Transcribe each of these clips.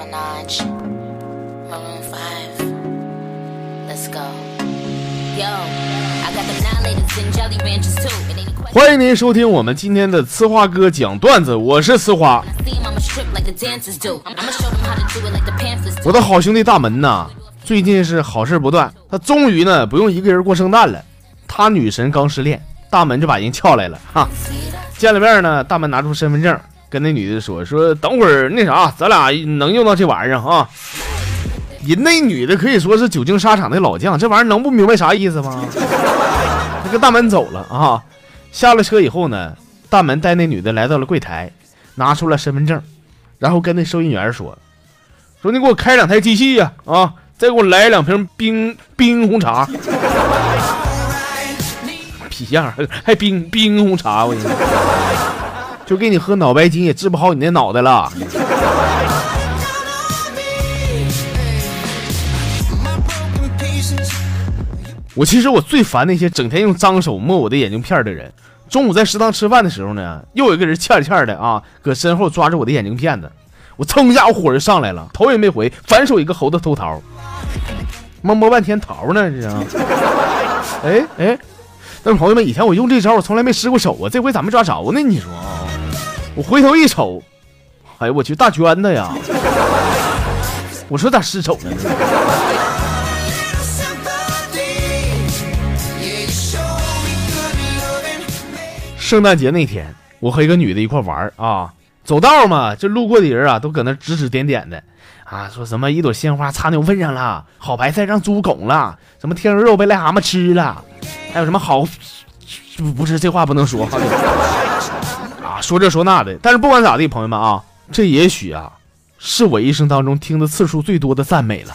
Minaj, Maroon 5. Let's go. Yo, I got the Nylators and Jelly ranches too. 欢迎您收听我们今天的呲花哥讲段子，我是呲花。我的好兄弟大门呐，最近是好事不断，他终于呢不用一个人过圣诞了。他女神刚失恋，大门就把人撬来了哈。见了面呢，大门拿出身份证，跟那女的说说等会儿那啥，咱俩能用到这玩意儿啊。人那女的可以说是久经沙场的老将，这玩意儿能不明白啥意思吗？他跟大门走了啊，下了车以后呢，大门带那女的来到了柜台，拿出了身份证，然后跟那收银员说说你给我开两台机器呀、啊，再给我来两瓶冰冰红茶。皮样还冰冰红茶，我跟你说，就给你喝脑白金也治不好你那脑袋了。我其实我最烦那些整天用脏手摸我的眼镜片的人。中午在食堂吃饭的时候呢，又有一个人欠欠的啊，搁身后抓着我的眼镜片子，我蹭一下我火就上来了，头也没回，反手一个猴子偷桃，摸摸半天桃呢，这是。哎哎，但是朋友们，以前我用这招我从来没失过手啊，这回咋没抓着呢？你说啊，我回头一瞅，哎呦我去，大娟子呀！我说咋失手了呢？圣诞节那天，我和一个女的一块玩啊，走道嘛，这路过的人啊，都搁那指指点点的，啊，说什么一朵鲜花插牛粪上了，好白菜让猪拱了，什么天鹅肉被癞蛤蟆吃了，还有什么好，不不是这话不能说，啊，说这说那的，但是不管咋地，朋友们啊，这也许啊，是我一生当中听的次数最多的赞美了，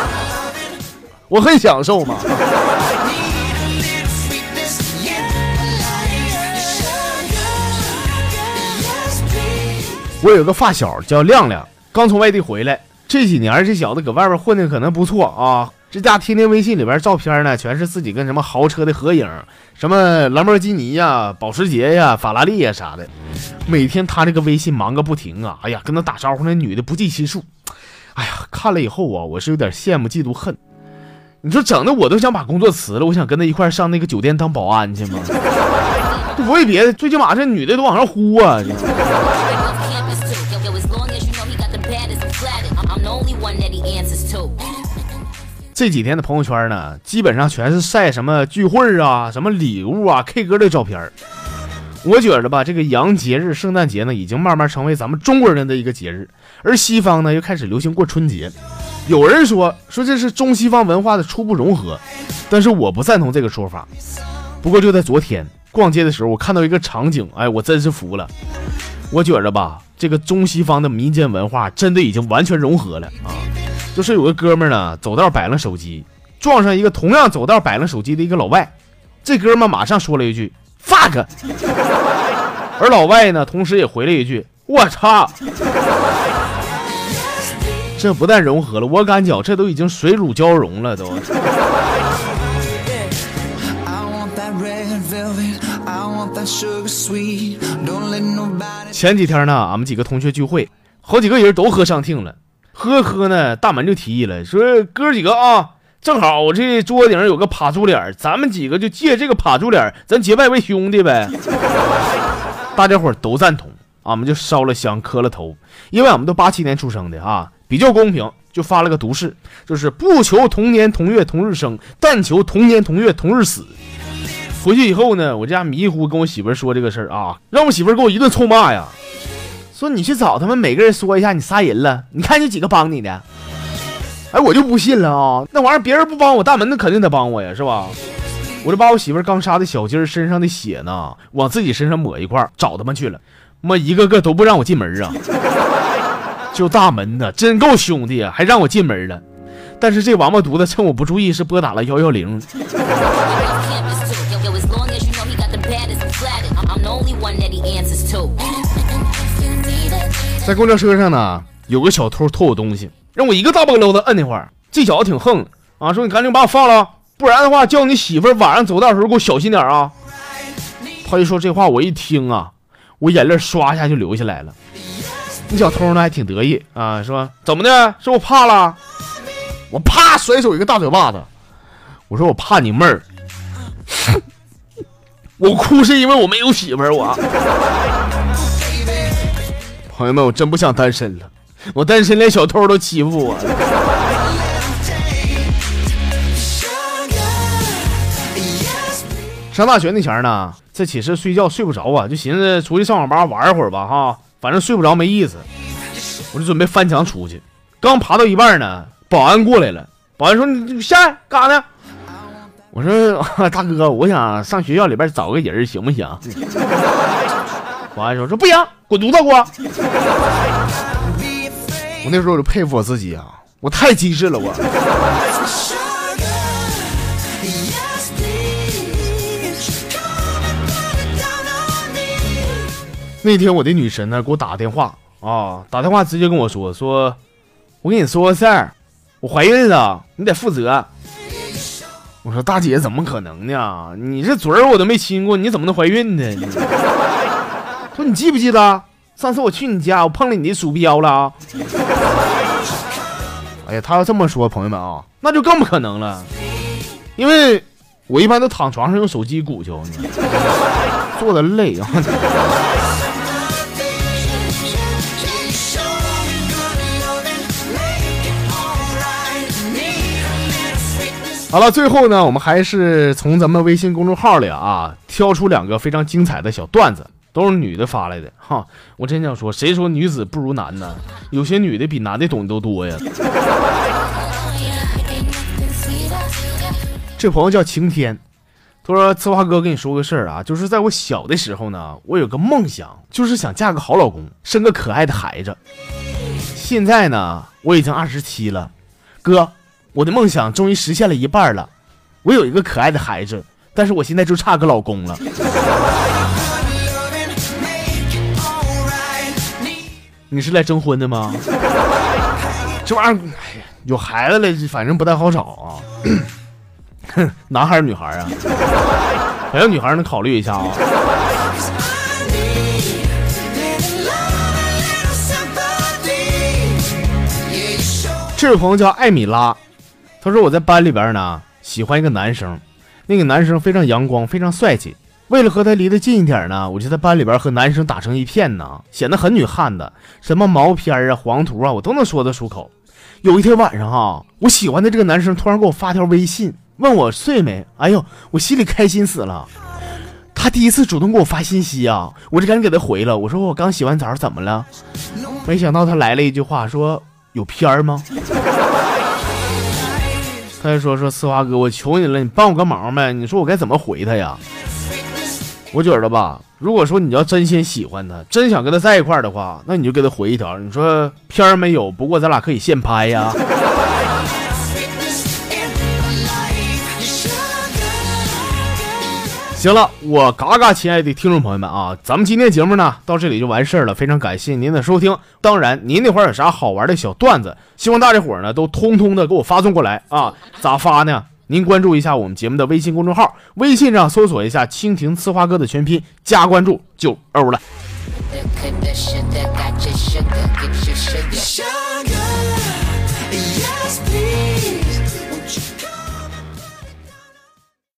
我很享受嘛。我有个发小叫亮亮，刚从外地回来，这几年这小子搁外边混的可能不错啊。这家天天微信里边照片呢，全是自己跟什么豪车的合影，什么兰博基尼呀、保时捷呀、法拉利呀啥的。每天他这个微信忙个不停啊，哎呀，跟他打招呼那女的不计其数。哎呀，看了以后啊，我是有点羡慕嫉妒恨。你说整的我都想把工作辞了，我想跟他一块上那个酒店当保安去吗？不为别的，最起码这女的都往上呼啊。这几天的朋友圈呢，基本上全是晒什么聚会啊、什么礼物啊、K 歌的照片。我觉着吧，这个洋节日圣诞节呢，已经慢慢成为咱们中国人的一个节日，而西方呢又开始流行过春节。有人说说这是中西方文化的初步融合，但是我不赞同这个说法。不过就在昨天逛街的时候，我看到一个场景，哎，我真是服了。我觉着吧，这个中西方的民间文化真的已经完全融合了啊！就是有个哥们儿呢，走道摆弄手机，撞上一个同样走道摆弄手机的一个老外，这哥们儿马上说了一句 “fuck”，而老外呢，同时也回了一句“我操”。这不但融合了，我感觉这都已经水乳交融了，都。前几天呢，俺们几个同学聚会，好几个人都喝上听了，呵呵呢，大门就提议了，说哥几个啊，正好我这桌子顶上有个趴猪脸，咱们几个就借这个趴猪脸，咱结拜为兄弟呗。大家伙都赞同，俺们就烧了香，磕了头，因为俺们都八七年出生的啊，比较公平，就发了个毒誓，就是不求同年同月同日生，但求同年同月同日死。回去以后呢，我家迷糊跟我媳妇说这个事儿啊，让我媳妇给我一顿臭骂呀，说你去找他们每个人说一下你杀人了，你看有几个帮你的？哎，我就不信了啊，那玩意儿别人不帮我，大门那肯定得帮我呀，是吧？我这把我媳妇刚杀的小鸡儿身上的血呢，往自己身上抹一块儿，找他们去了，妈一个个都不让我进门啊！就大门呢，真够兄弟啊，还让我进门了。但是这王八犊子趁我不注意，是拨打了幺幺零。在公交车上呢，有个小偷偷我东西，让我一个大巴溜子摁那会儿。这小子挺横啊，说你赶紧把我放了，不然的话叫你媳妇儿晚上走道的时候给我小心点啊。他一说这话，我一听啊，我眼泪唰一下就流下来了。那小偷呢还挺得意啊，说怎么的？是我怕了？我啪甩手一个大嘴巴子。我说我怕你妹儿。我哭是因为我没有媳妇儿，我。朋友们，我真不想单身了，我单身连小偷都欺负我。上大学那前呢，在寝室睡觉睡不着啊，就寻思出去上网吧玩一会儿吧，哈，反正睡不着没意思，我就准备翻墙出去。刚爬到一半呢，保安过来了，保安说：“你下来干啥呢？”我说：“ 大哥，我想上学校里边找个人，行不行？” 保安说：“说不行，滚犊子给我！” 我那时候我就佩服我自己啊，我太机智了，我。那天我的女神呢给我打电话啊，打电话直接跟我说说，我跟你说个事儿，我怀孕了，你得负责。我说大姐怎么可能呢？你这嘴儿我都没亲过，你怎么能怀孕呢？说你记不记得上次我去你家，我碰了你的鼠标了啊？哎呀，他要这么说，朋友们啊，那就更不可能了，因为我一般都躺床上用手机鼓球，坐的累啊。好了，最后呢，我们还是从咱们微信公众号里啊挑出两个非常精彩的小段子，都是女的发来的哈。我真想说，谁说女子不如男呢？有些女的比男的懂得都多呀。这朋友叫晴天，他说：“策划哥，跟你说个事儿啊，就是在我小的时候呢，我有个梦想，就是想嫁个好老公，生个可爱的孩子。现在呢，我已经二十七了，哥。”我的梦想终于实现了一半了，我有一个可爱的孩子，但是我现在就差个老公了。你是来征婚的吗？这玩意儿，哎呀，有孩子了，反正不太好找啊。男孩女孩啊？好像女孩能考虑一下啊。这位朋友叫艾米拉。他说我在班里边呢，喜欢一个男生，那个男生非常阳光，非常帅气。为了和他离得近一点呢，我就在班里边和男生打成一片呢，显得很女汉子。什么毛片啊、黄图啊，我都能说得出口。有一天晚上哈，我喜欢的这个男生突然给我发条微信，问我睡没？哎呦，我心里开心死了。他第一次主动给我发信息啊，我就赶紧给他回了。我说我刚洗完澡，怎么了？没想到他来了一句话，说有片吗？他就说说思华哥，我求你了，你帮我个忙呗？你说我该怎么回他呀？我觉得吧，如果说你要真心喜欢他，真想跟他在一块儿的话，那你就给他回一条，你说片儿没有，不过咱俩可以现拍呀。行了，我嘎嘎亲爱的听众朋友们啊，咱们今天节目呢到这里就完事儿了，非常感谢您的收听。当然，您那会儿有啥好玩的小段子，希望大家伙儿呢都通通的给我发送过来啊！咋发呢？您关注一下我们节目的微信公众号，微信上搜索一下“蜻蜓刺花哥”的全拼，加关注就欧了。